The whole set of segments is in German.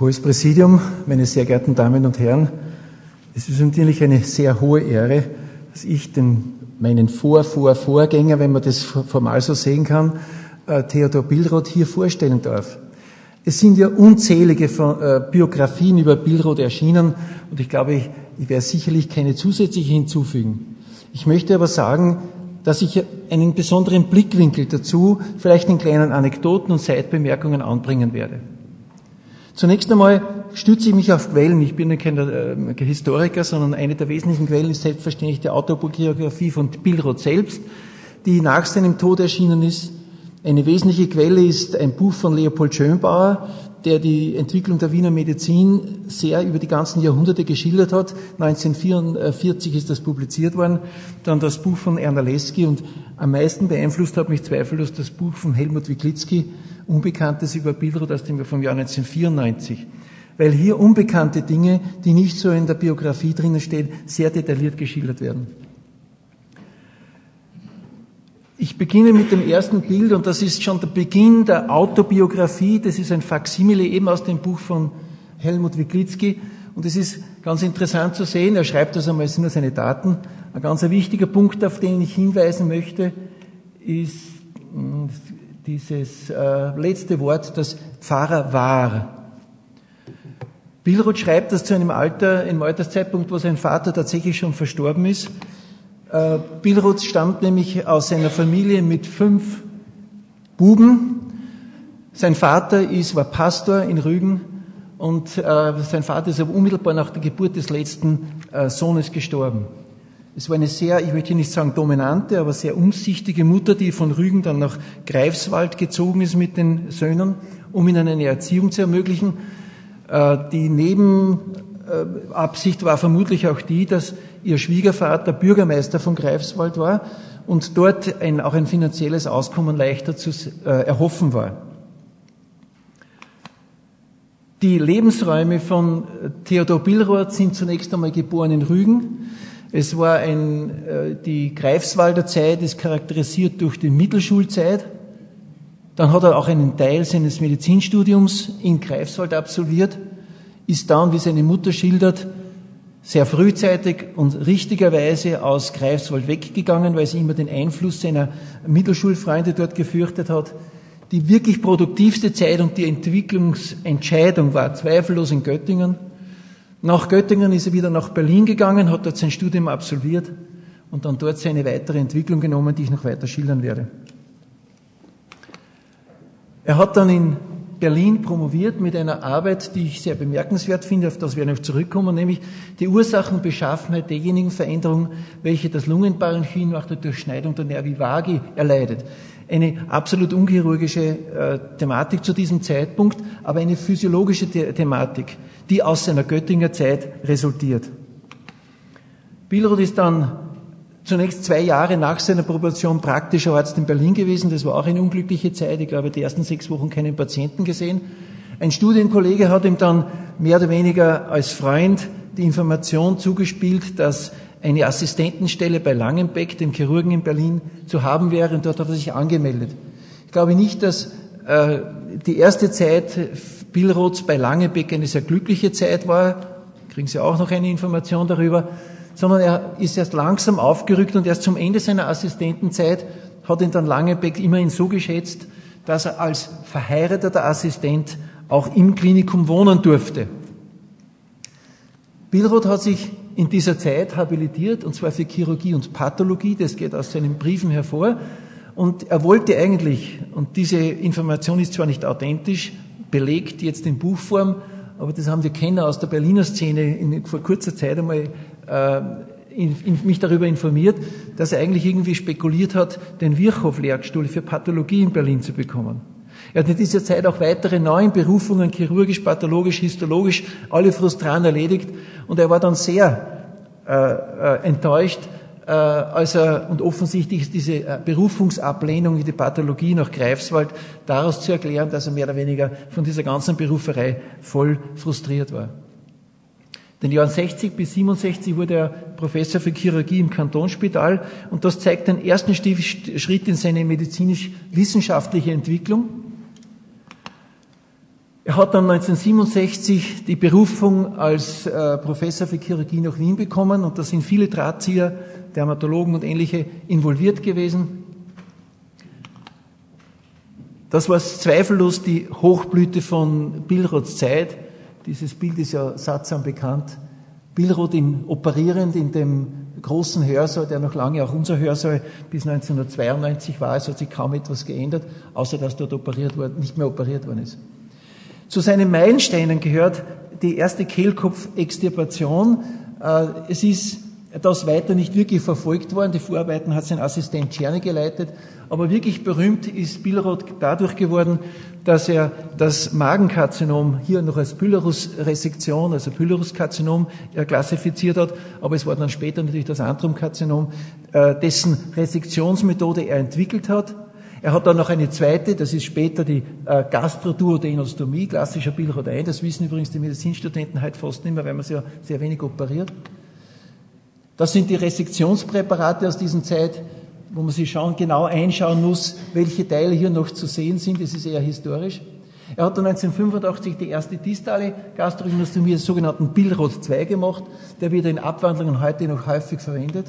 Hohes Präsidium, meine sehr geehrten Damen und Herren, es ist natürlich eine sehr hohe Ehre, dass ich den, meinen Vor, Vor, Vorgänger, wenn man das formal so sehen kann, äh, Theodor Billroth hier vorstellen darf. Es sind ja unzählige äh, Biografien über Billroth erschienen und ich glaube, ich, ich werde sicherlich keine zusätzliche hinzufügen. Ich möchte aber sagen, dass ich einen besonderen Blickwinkel dazu, vielleicht in kleinen Anekdoten und Seitbemerkungen anbringen werde. Zunächst einmal stütze ich mich auf Quellen. Ich bin kein äh, Historiker, sondern eine der wesentlichen Quellen ist selbstverständlich die Autobiografie von Billroth selbst, die nach seinem Tod erschienen ist. Eine wesentliche Quelle ist ein Buch von Leopold Schönbauer, der die Entwicklung der Wiener Medizin sehr über die ganzen Jahrhunderte geschildert hat. 1944 ist das publiziert worden. Dann das Buch von Erna Lesky und am meisten beeinflusst hat mich zweifellos das Buch von Helmut Wiklitzki, Unbekanntes über Billroth aus dem Jahr 1994. Weil hier unbekannte Dinge, die nicht so in der Biografie drinnen stehen, sehr detailliert geschildert werden. Ich beginne mit dem ersten Bild und das ist schon der Beginn der Autobiografie. Das ist ein Faksimile eben aus dem Buch von Helmut Wiklitzki. Und es ist ganz interessant zu sehen, er schreibt das einmal, es sind nur seine Daten. Ein ganz wichtiger Punkt, auf den ich hinweisen möchte, ist, hm, dieses äh, letzte Wort, das Pfarrer war. Billroth schreibt das zu einem Alter, im Alterszeitpunkt, wo sein Vater tatsächlich schon verstorben ist. Äh, Billroth stammt nämlich aus einer Familie mit fünf Buben. Sein Vater ist, war Pastor in Rügen und äh, sein Vater ist aber unmittelbar nach der Geburt des letzten äh, Sohnes gestorben. Es war eine sehr, ich möchte nicht sagen dominante, aber sehr umsichtige Mutter, die von Rügen dann nach Greifswald gezogen ist mit den Söhnen, um ihnen eine Erziehung zu ermöglichen. Äh, die Nebenabsicht war vermutlich auch die, dass ihr Schwiegervater Bürgermeister von Greifswald war und dort ein, auch ein finanzielles Auskommen leichter zu äh, erhoffen war. Die Lebensräume von Theodor Billroth sind zunächst einmal geboren in Rügen. Es war ein, äh, die Greifswalder Zeit ist charakterisiert durch die Mittelschulzeit. Dann hat er auch einen Teil seines Medizinstudiums in Greifswald absolviert, ist dann, wie seine Mutter schildert, sehr frühzeitig und richtigerweise aus Greifswald weggegangen, weil sie immer den Einfluss seiner Mittelschulfreunde dort gefürchtet hat. Die wirklich produktivste Zeit und die Entwicklungsentscheidung war zweifellos in Göttingen. Nach Göttingen ist er wieder nach Berlin gegangen, hat dort sein Studium absolviert und dann dort seine weitere Entwicklung genommen, die ich noch weiter schildern werde. Er hat dann in Berlin promoviert mit einer Arbeit, die ich sehr bemerkenswert finde, auf das wir noch zurückkommen, nämlich die Ursachenbeschaffenheit derjenigen Veränderungen, welche das Lungenparenchym nach der Durchschneidung der Nervi vagi erleidet eine absolut unchirurgische äh, Thematik zu diesem Zeitpunkt, aber eine physiologische The Thematik, die aus seiner Göttinger Zeit resultiert. Billroth ist dann zunächst zwei Jahre nach seiner Promotion praktischer Arzt in Berlin gewesen. Das war auch eine unglückliche Zeit. Ich glaube, die ersten sechs Wochen keinen Patienten gesehen. Ein Studienkollege hat ihm dann mehr oder weniger als Freund die Information zugespielt, dass eine Assistentenstelle bei Langenbeck, dem Chirurgen in Berlin, zu haben wäre und dort hat er sich angemeldet. Ich glaube nicht, dass äh, die erste Zeit Billroths bei Langenbeck eine sehr glückliche Zeit war, kriegen Sie auch noch eine Information darüber, sondern er ist erst langsam aufgerückt und erst zum Ende seiner Assistentenzeit hat ihn dann Langenbeck immerhin so geschätzt, dass er als verheirateter Assistent auch im Klinikum wohnen durfte. Billroth hat sich in dieser Zeit habilitiert, und zwar für Chirurgie und Pathologie, das geht aus seinen Briefen hervor. Und er wollte eigentlich, und diese Information ist zwar nicht authentisch, belegt jetzt in Buchform, aber das haben wir Kenner aus der Berliner Szene in, vor kurzer Zeit einmal äh, in, in, mich darüber informiert, dass er eigentlich irgendwie spekuliert hat, den Virchow-Lehrstuhl für Pathologie in Berlin zu bekommen. Er hat in dieser Zeit auch weitere neun Berufungen, chirurgisch, pathologisch, histologisch, alle frustran erledigt. Und er war dann sehr äh, äh, enttäuscht, äh, als er, und offensichtlich ist diese äh, Berufungsablehnung in die Pathologie nach Greifswald daraus zu erklären, dass er mehr oder weniger von dieser ganzen Beruferei voll frustriert war. Den Jahren 60 bis 67 wurde er Professor für Chirurgie im Kantonsspital und das zeigt den ersten Schritt in seine medizinisch-wissenschaftliche Entwicklung. Er hat dann 1967 die Berufung als äh, Professor für Chirurgie nach Wien bekommen und da sind viele Drahtzieher, Dermatologen und ähnliche involviert gewesen. Das war zweifellos die Hochblüte von Billroths Zeit. Dieses Bild ist ja sattsam bekannt. Billroth in, operierend in dem großen Hörsaal, der noch lange auch unser Hörsaal bis 1992 war. Es hat sich kaum etwas geändert, außer dass dort operiert worden, nicht mehr operiert worden ist. Zu seinen Meilensteinen gehört die erste Kehlkopfextirpation. Äh, es ist das weiter nicht wirklich verfolgt worden. Die Vorarbeiten hat sein Assistent Czerny geleitet. Aber wirklich berühmt ist Billroth dadurch geworden, dass er das Magenkarzinom hier noch als Pylorus-Resektion, also Pylorus-Karzinom, äh, klassifiziert hat. Aber es war dann später natürlich das Antrum-Karzinom, äh, dessen Resektionsmethode er entwickelt hat. Er hat dann noch eine zweite, das ist später die äh, Gastroduodenostomie, klassischer Billroth-1. Das wissen übrigens die Medizinstudenten heute fast nicht mehr, weil man ja sehr wenig operiert. Das sind die Resektionspräparate aus dieser Zeit, wo man sich schauen, genau einschauen muss, welche Teile hier noch zu sehen sind. Das ist eher historisch. Er hat dann 1985 die erste distale Gastroenostomie, den sogenannten Billroth 2 gemacht, der wird in Abwandlungen heute noch häufig verwendet.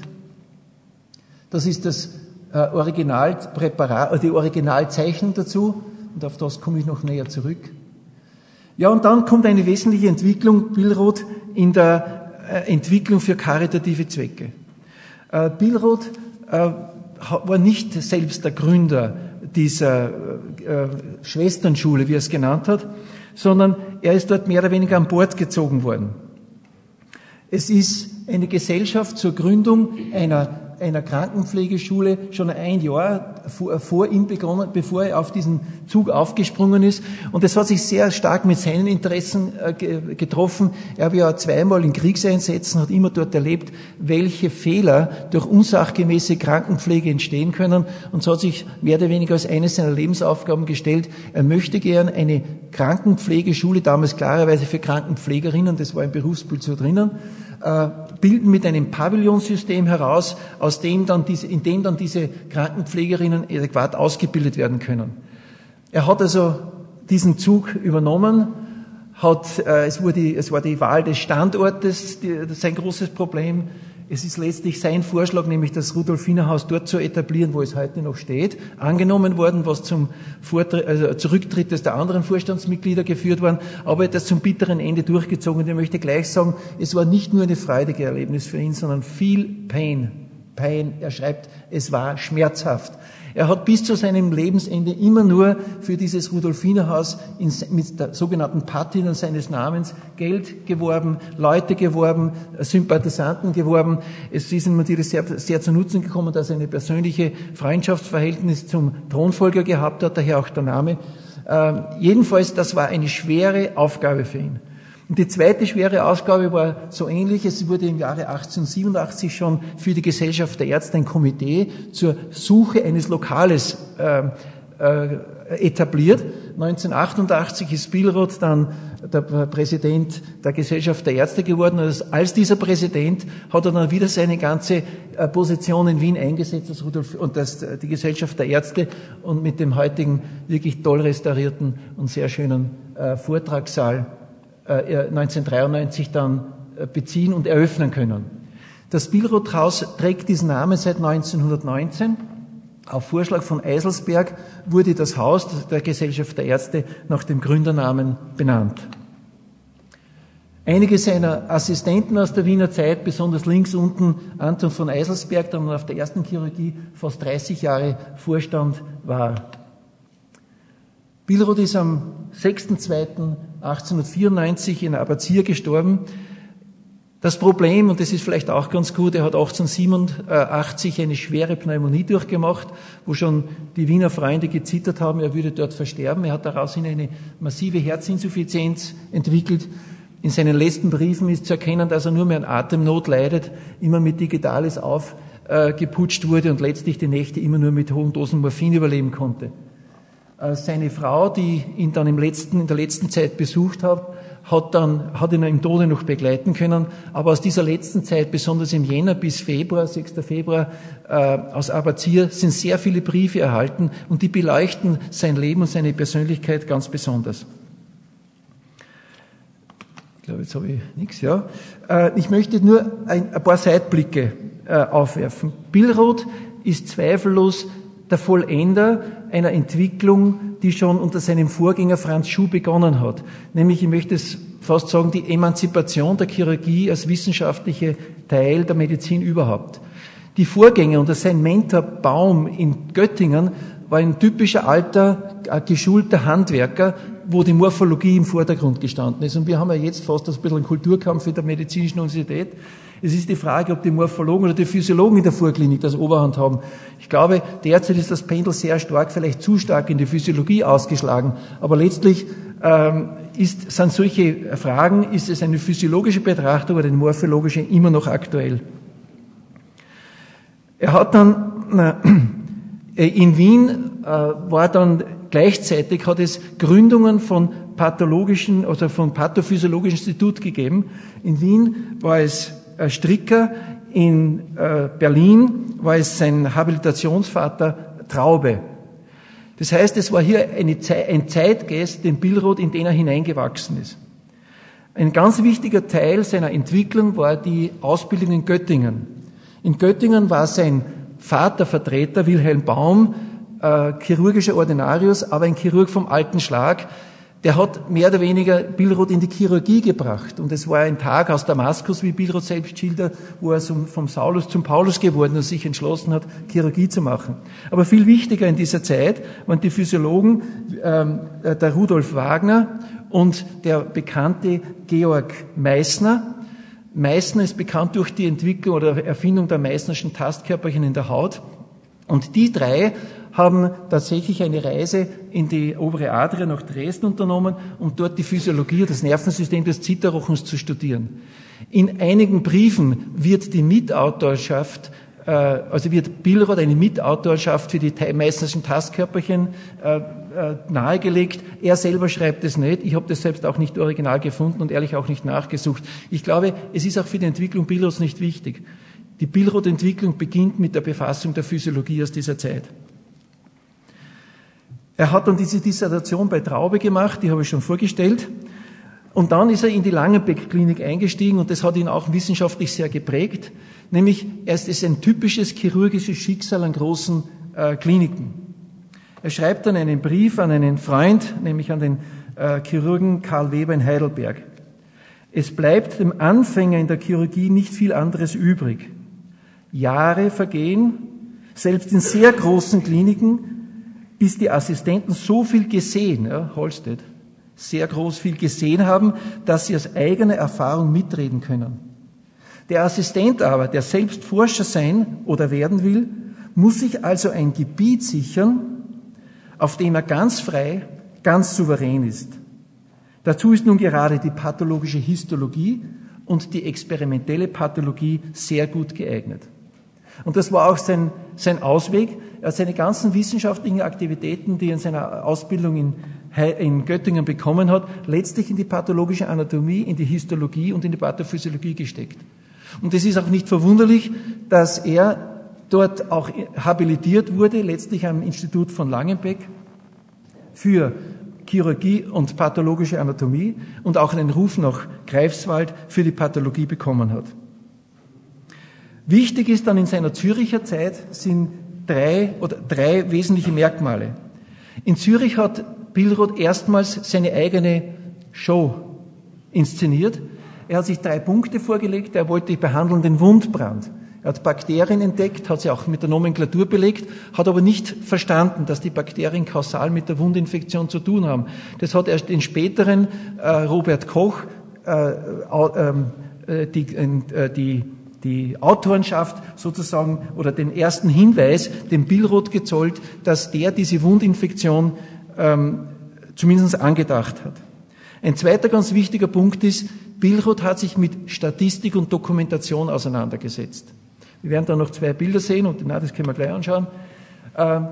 Das ist das Originalpräparat, äh, die Originalzeichnung dazu und auf das komme ich noch näher zurück. Ja, und dann kommt eine wesentliche Entwicklung Billroth in der äh, Entwicklung für karitative Zwecke. Äh, Billroth äh, war nicht selbst der Gründer dieser äh, Schwesternschule, wie er es genannt hat, sondern er ist dort mehr oder weniger an Bord gezogen worden. Es ist eine Gesellschaft zur Gründung einer einer Krankenpflegeschule schon ein Jahr vor, vor ihm begonnen, bevor er auf diesen Zug aufgesprungen ist. Und das hat sich sehr stark mit seinen Interessen äh, getroffen. Er war ja zweimal in Kriegseinsätzen, hat immer dort erlebt, welche Fehler durch unsachgemäße Krankenpflege entstehen können. Und so hat sich mehr oder weniger als eine seiner Lebensaufgaben gestellt. Er möchte gern eine Krankenpflegeschule, damals klarerweise für Krankenpflegerinnen, das war im Berufsbild so drinnen, äh, bilden mit einem Pavillonsystem heraus, aus dem dann diese, in dem dann diese Krankenpflegerinnen adäquat ausgebildet werden können. Er hat also diesen Zug übernommen, hat, äh, es, wurde, es war die Wahl des Standortes die, das ist ein großes Problem. Es ist letztlich sein Vorschlag, nämlich das Rudolfinerhaus dort zu etablieren, wo es heute noch steht, angenommen worden, was zum Vortritt, also Zurücktritt des der anderen Vorstandsmitglieder geführt worden, aber das zum bitteren Ende durchgezogen. Und ich möchte gleich sagen, es war nicht nur eine freudige Erlebnis für ihn, sondern viel Pain. Pain. Er schreibt, es war schmerzhaft. Er hat bis zu seinem Lebensende immer nur für dieses Rudolfinerhaus mit der sogenannten Patina seines Namens Geld geworben, Leute geworben, Sympathisanten geworben. Es ist ihm natürlich sehr, sehr zu Nutzen gekommen, dass er eine persönliche Freundschaftsverhältnis zum Thronfolger gehabt hat, daher auch der Name. Äh, jedenfalls, das war eine schwere Aufgabe für ihn. Und die zweite schwere Ausgabe war so ähnlich. Es wurde im Jahre 1887 schon für die Gesellschaft der Ärzte ein Komitee zur Suche eines Lokales äh, äh, etabliert. 1988 ist Billroth dann der Präsident der Gesellschaft der Ärzte geworden. Und als dieser Präsident hat er dann wieder seine ganze äh, Position in Wien eingesetzt das Rudolf, und das, die Gesellschaft der Ärzte und mit dem heutigen wirklich toll restaurierten und sehr schönen äh, Vortragssaal 1993 äh, dann äh, beziehen und eröffnen können. Das Billroth-Haus trägt diesen Namen seit 1919. Auf Vorschlag von Eiselsberg wurde das Haus der Gesellschaft der Ärzte nach dem Gründernamen benannt. Einige seiner Assistenten aus der Wiener Zeit, besonders links unten Anton von Eiselsberg, der auf der ersten Chirurgie fast 30 Jahre Vorstand war. Billroth ist am 6.2.1894 in Abazir gestorben. Das Problem, und das ist vielleicht auch ganz gut, er hat 1887 eine schwere Pneumonie durchgemacht, wo schon die Wiener Freunde gezittert haben, er würde dort versterben. Er hat daraus eine massive Herzinsuffizienz entwickelt. In seinen letzten Briefen ist zu erkennen, dass er nur mehr an Atemnot leidet, immer mit Digitales aufgeputscht wurde und letztlich die Nächte immer nur mit hohen Dosen Morphin überleben konnte. Seine Frau, die ihn dann im letzten, in der letzten Zeit besucht hat, hat dann, hat ihn im Tode noch begleiten können. Aber aus dieser letzten Zeit, besonders im Jänner bis Februar, 6. Februar, äh, aus Abazir, sind sehr viele Briefe erhalten und die beleuchten sein Leben und seine Persönlichkeit ganz besonders. glaube, jetzt habe ich nichts, ja. Äh, ich möchte nur ein, ein paar Seitblicke äh, aufwerfen. Billroth ist zweifellos der Vollender einer Entwicklung, die schon unter seinem Vorgänger Franz Schuh begonnen hat. Nämlich, ich möchte es fast sagen, die Emanzipation der Chirurgie als wissenschaftliche Teil der Medizin überhaupt. Die Vorgänger und sein Mentor Baum in Göttingen war ein typischer alter, äh, geschulter Handwerker, wo die Morphologie im Vordergrund gestanden ist. Und wir haben ja jetzt fast ein bisschen einen Kulturkampf in der medizinischen Universität. Es ist die Frage, ob die Morphologen oder die Physiologen in der Vorklinik das Oberhand haben. Ich glaube, derzeit ist das Pendel sehr stark, vielleicht zu stark in die Physiologie ausgeschlagen. Aber letztlich ähm, ist, sind solche Fragen, ist es eine physiologische Betrachtung oder eine morphologische, immer noch aktuell. Er hat dann äh, in Wien äh, war dann gleichzeitig hat es Gründungen von pathologischen, also von pathophysiologischen Institut gegeben. In Wien war es äh, Stricker, in Berlin war es sein Habilitationsvater Traube. Das heißt, es war hier ein Zeitgeist, den Billroth, in den er hineingewachsen ist. Ein ganz wichtiger Teil seiner Entwicklung war die Ausbildung in Göttingen. In Göttingen war sein Vatervertreter Wilhelm Baum, äh, chirurgischer Ordinarius, aber ein Chirurg vom alten Schlag, der hat mehr oder weniger Billroth in die Chirurgie gebracht. Und es war ein Tag aus Damaskus, wie Billroth selbst schildert, wo er vom Saulus zum Paulus geworden und sich entschlossen hat, Chirurgie zu machen. Aber viel wichtiger in dieser Zeit waren die Physiologen, ähm, äh, der Rudolf Wagner und der bekannte Georg Meissner, Meißner ist bekannt durch die Entwicklung oder Erfindung der Meißnerschen Tastkörperchen in der Haut. Und die drei haben tatsächlich eine Reise in die obere Adria nach Dresden unternommen, um dort die Physiologie das Nervensystem des Zitterrochens zu studieren. In einigen Briefen wird die Mitautorschaft äh, also wird Billroth eine Mitautorschaft für die meißnerschen Tastkörperchen äh, äh, nahegelegt. Er selber schreibt es nicht. Ich habe das selbst auch nicht original gefunden und ehrlich auch nicht nachgesucht. Ich glaube, es ist auch für die Entwicklung Billroths nicht wichtig. Die Billroth-Entwicklung beginnt mit der Befassung der Physiologie aus dieser Zeit. Er hat dann diese Dissertation bei Traube gemacht, die habe ich schon vorgestellt. Und dann ist er in die Langenbeck-Klinik eingestiegen und das hat ihn auch wissenschaftlich sehr geprägt. Nämlich, es ist ein typisches chirurgisches Schicksal an großen äh, Kliniken. Er schreibt dann einen Brief an einen Freund, nämlich an den äh, Chirurgen Karl Weber in Heidelberg. Es bleibt dem Anfänger in der Chirurgie nicht viel anderes übrig. Jahre vergehen, selbst in sehr großen Kliniken, bis die Assistenten so viel gesehen, ja, Holstedt, sehr groß viel gesehen haben, dass sie aus eigener Erfahrung mitreden können. Der Assistent aber, der selbst Forscher sein oder werden will, muss sich also ein Gebiet sichern, auf dem er ganz frei, ganz souverän ist. Dazu ist nun gerade die pathologische Histologie und die experimentelle Pathologie sehr gut geeignet. Und das war auch sein, sein Ausweg. Er seine ganzen wissenschaftlichen Aktivitäten, die er in seiner Ausbildung in, in Göttingen bekommen hat, letztlich in die pathologische Anatomie, in die Histologie und in die Pathophysiologie gesteckt. Und es ist auch nicht verwunderlich, dass er dort auch habilitiert wurde, letztlich am Institut von Langenbeck für Chirurgie und pathologische Anatomie und auch einen Ruf nach Greifswald für die Pathologie bekommen hat. Wichtig ist dann in seiner Züricher Zeit sind drei oder drei wesentliche Merkmale. In Zürich hat Billroth erstmals seine eigene Show inszeniert, er hat sich drei Punkte vorgelegt. Er wollte behandeln den Wundbrand. Er hat Bakterien entdeckt, hat sie auch mit der Nomenklatur belegt, hat aber nicht verstanden, dass die Bakterien kausal mit der Wundinfektion zu tun haben. Das hat erst den späteren äh, Robert Koch äh, ähm, äh, die, äh, die, die Autorenschaft sozusagen oder den ersten Hinweis dem Billroth gezollt, dass der diese Wundinfektion ähm, zumindest angedacht hat. Ein zweiter ganz wichtiger Punkt ist, Billroth hat sich mit Statistik und Dokumentation auseinandergesetzt. Wir werden da noch zwei Bilder sehen und na, das können wir gleich anschauen. Ähm,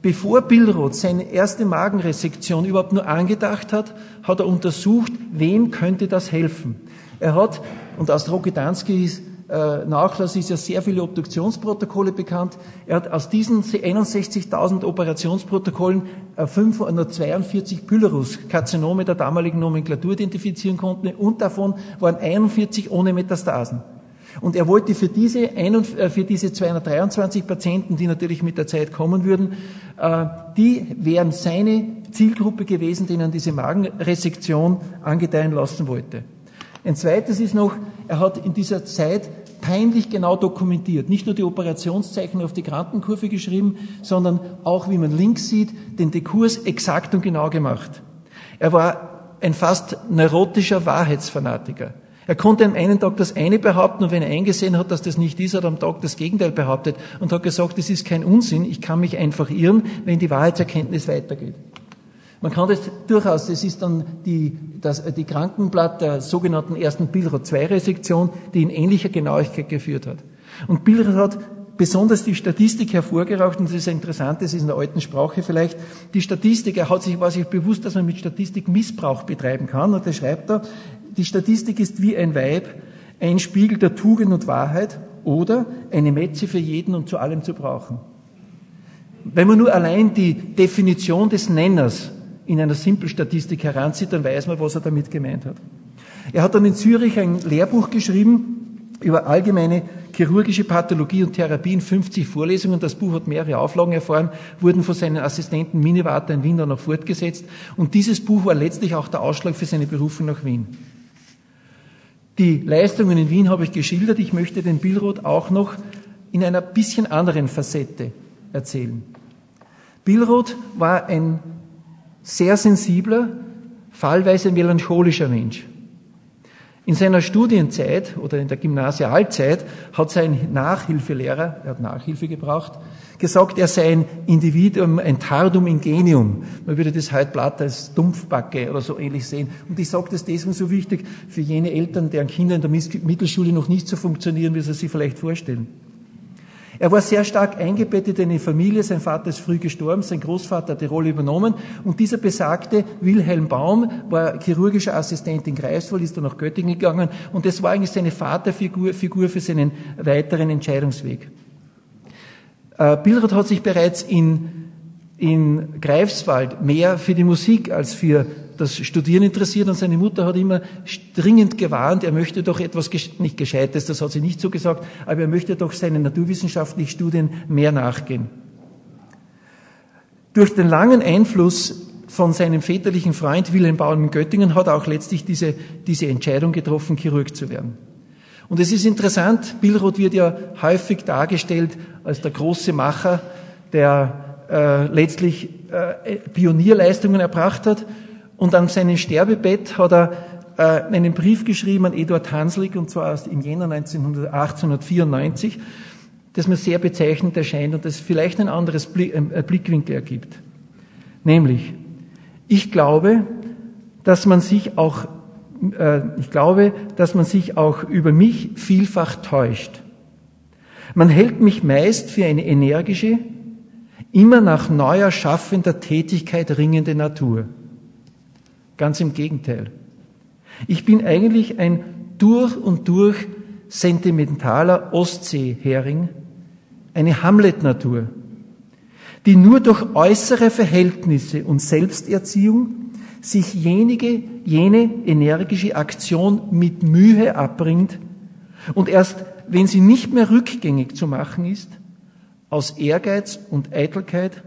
bevor Billroth seine erste Magenresektion überhaupt nur angedacht hat, hat er untersucht, wem könnte das helfen. Er hat, und aus Rokedanskis äh, Nachlass ist ja sehr viele Obduktionsprotokolle bekannt. Er hat aus diesen 61.000 Operationsprotokollen 542 äh, Pylorus-Karzinome der damaligen Nomenklatur identifizieren konnten und davon waren 41 ohne Metastasen. Und er wollte für diese, äh, für diese 223 Patienten, die natürlich mit der Zeit kommen würden, die wären seine Zielgruppe gewesen, denen diese Magenresektion angedeihen lassen wollte. Ein zweites ist noch, er hat in dieser Zeit peinlich genau dokumentiert. Nicht nur die Operationszeichen auf die Krankenkurve geschrieben, sondern auch, wie man links sieht, den Dekurs exakt und genau gemacht. Er war ein fast neurotischer Wahrheitsfanatiker. Er konnte am einen Tag das eine behaupten und wenn er eingesehen hat, dass das nicht ist, hat er am Tag das Gegenteil behauptet und hat gesagt, das ist kein Unsinn, ich kann mich einfach irren, wenn die Wahrheitserkenntnis weitergeht. Man kann das durchaus, das ist dann die, das, die Krankenblatt der sogenannten ersten Billroth-2-Resektion, die in ähnlicher Genauigkeit geführt hat. Und Billroth hat besonders die Statistik hervorgeraucht, und das ist interessant, das ist in der alten Sprache vielleicht, die Statistik, er hat sich, war sich bewusst, dass man mit Statistik Missbrauch betreiben kann, und er schreibt da, die Statistik ist wie ein Weib, ein Spiegel der Tugend und Wahrheit oder eine Metze für jeden und zu allem zu brauchen. Wenn man nur allein die Definition des Nenners in einer Simpelstatistik heranzieht, dann weiß man, was er damit gemeint hat. Er hat dann in Zürich ein Lehrbuch geschrieben über allgemeine chirurgische Pathologie und Therapie in 50 Vorlesungen. Das Buch hat mehrere Auflagen erfahren, wurden von seinen Assistenten Minivater in Wien dann noch fortgesetzt. Und dieses Buch war letztlich auch der Ausschlag für seine Berufung nach Wien. Die Leistungen in Wien habe ich geschildert. Ich möchte den Billroth auch noch in einer bisschen anderen Facette erzählen. Billroth war ein sehr sensibler, fallweise melancholischer Mensch. In seiner Studienzeit oder in der Gymnasialzeit hat sein Nachhilfelehrer, er hat Nachhilfe gebraucht, gesagt, er sei ein Individuum, ein Tardum ingenium. Man würde das heute platt als Dumpfbacke oder so ähnlich sehen. Und ich sage das deswegen so wichtig für jene Eltern, deren Kinder in der Mittelschule noch nicht so funktionieren, wie sie sich vielleicht vorstellen. Er war sehr stark eingebettet in die Familie. Sein Vater ist früh gestorben, sein Großvater hat die Rolle übernommen. Und dieser besagte Wilhelm Baum war chirurgischer Assistent in Greifswald, ist dann nach Göttingen gegangen. Und das war eigentlich seine Vaterfigur Figur für seinen weiteren Entscheidungsweg. Äh, Billroth hat sich bereits in, in Greifswald mehr für die Musik als für das Studieren interessiert und seine Mutter hat immer dringend gewarnt, er möchte doch etwas, nicht Gescheites, das hat sie nicht so gesagt, aber er möchte doch seinen naturwissenschaftlichen Studien mehr nachgehen. Durch den langen Einfluss von seinem väterlichen Freund Wilhelm Baum in Göttingen hat er auch letztlich diese, diese Entscheidung getroffen, Chirurg zu werden. Und es ist interessant, Billroth wird ja häufig dargestellt als der große Macher, der äh, letztlich äh, Pionierleistungen erbracht hat. Und an seinem Sterbebett hat er äh, einen Brief geschrieben an Eduard Hanslick, und zwar im Jänner 1894, das mir sehr bezeichnend erscheint und das vielleicht ein anderes Blick, äh, Blickwinkel ergibt. Nämlich, ich glaube, dass man sich auch, äh, ich glaube, dass man sich auch über mich vielfach täuscht. Man hält mich meist für eine energische, immer nach neuer schaffender Tätigkeit ringende Natur. Ganz im Gegenteil. Ich bin eigentlich ein durch und durch sentimentaler Ostseehering, eine Hamlet-Natur, die nur durch äußere Verhältnisse und Selbsterziehung sich jenige, jene energische Aktion mit Mühe abbringt und erst, wenn sie nicht mehr rückgängig zu machen ist, aus Ehrgeiz und Eitelkeit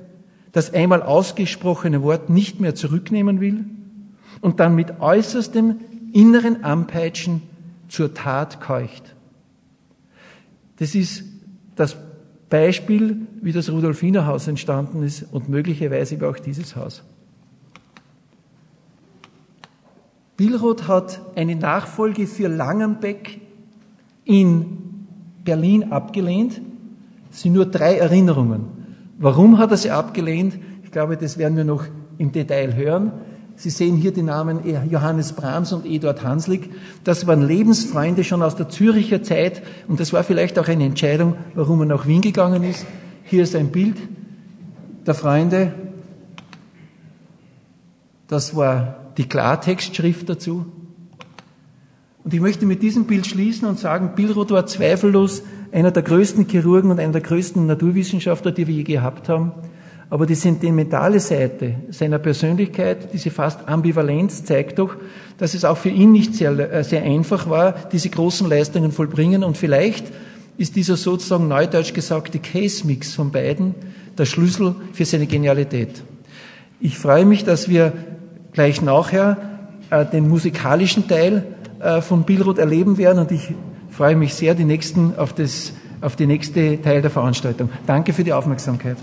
das einmal ausgesprochene Wort nicht mehr zurücknehmen will und dann mit äußerstem inneren Anpeitschen zur Tat keucht. Das ist das Beispiel, wie das Rudolfinerhaus entstanden ist und möglicherweise auch dieses Haus. Billroth hat eine Nachfolge für Langenbeck in Berlin abgelehnt. Es sind nur drei Erinnerungen. Warum hat er sie abgelehnt? Ich glaube, das werden wir noch im Detail hören. Sie sehen hier die Namen Johannes Brahms und Eduard Hanslick. Das waren Lebensfreunde schon aus der Züricher Zeit und das war vielleicht auch eine Entscheidung, warum er nach Wien gegangen ist. Hier ist ein Bild der Freunde. Das war die Klartextschrift dazu. Und ich möchte mit diesem Bild schließen und sagen, Billroth war zweifellos einer der größten Chirurgen und einer der größten Naturwissenschaftler, die wir je gehabt haben. Aber die sentimentale Seite seiner Persönlichkeit, diese fast Ambivalenz, zeigt doch, dass es auch für ihn nicht sehr, äh, sehr einfach war, diese großen Leistungen vollbringen. Und vielleicht ist dieser sozusagen neudeutsch gesagte Case-Mix von beiden der Schlüssel für seine Genialität. Ich freue mich, dass wir gleich nachher äh, den musikalischen Teil äh, von Billroth erleben werden und ich freue mich sehr die nächsten, auf, das, auf die nächste Teil der Veranstaltung. Danke für die Aufmerksamkeit.